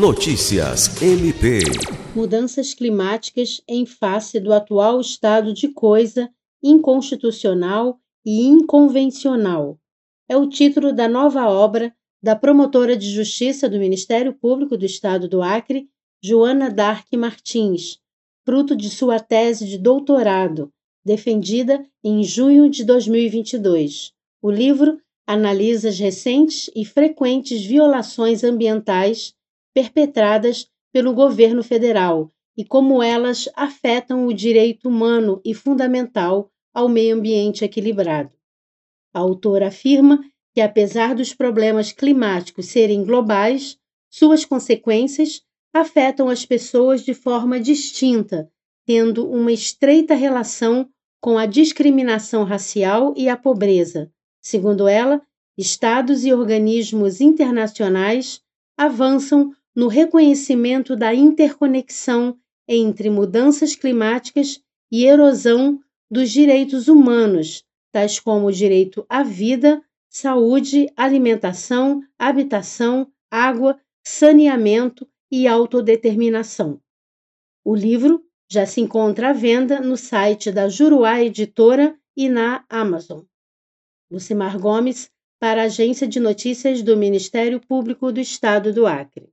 Notícias MP. Mudanças climáticas em face do atual estado de coisa inconstitucional e inconvencional. É o título da nova obra da promotora de justiça do Ministério Público do Estado do Acre, Joana Dark Martins, fruto de sua tese de doutorado, defendida em junho de 2022. O livro analisa as recentes e frequentes violações ambientais perpetradas pelo governo federal e como elas afetam o direito humano e fundamental ao meio ambiente equilibrado. A autora afirma que, apesar dos problemas climáticos serem globais, suas consequências afetam as pessoas de forma distinta, tendo uma estreita relação com a discriminação racial e a pobreza. Segundo ela, estados e organismos internacionais avançam no reconhecimento da interconexão entre mudanças climáticas e erosão dos direitos humanos, tais como o direito à vida, saúde, alimentação, habitação, água, saneamento e autodeterminação. O livro já se encontra à venda no site da Juruá Editora e na Amazon. Lucimar Gomes, para a Agência de Notícias do Ministério Público do Estado do Acre.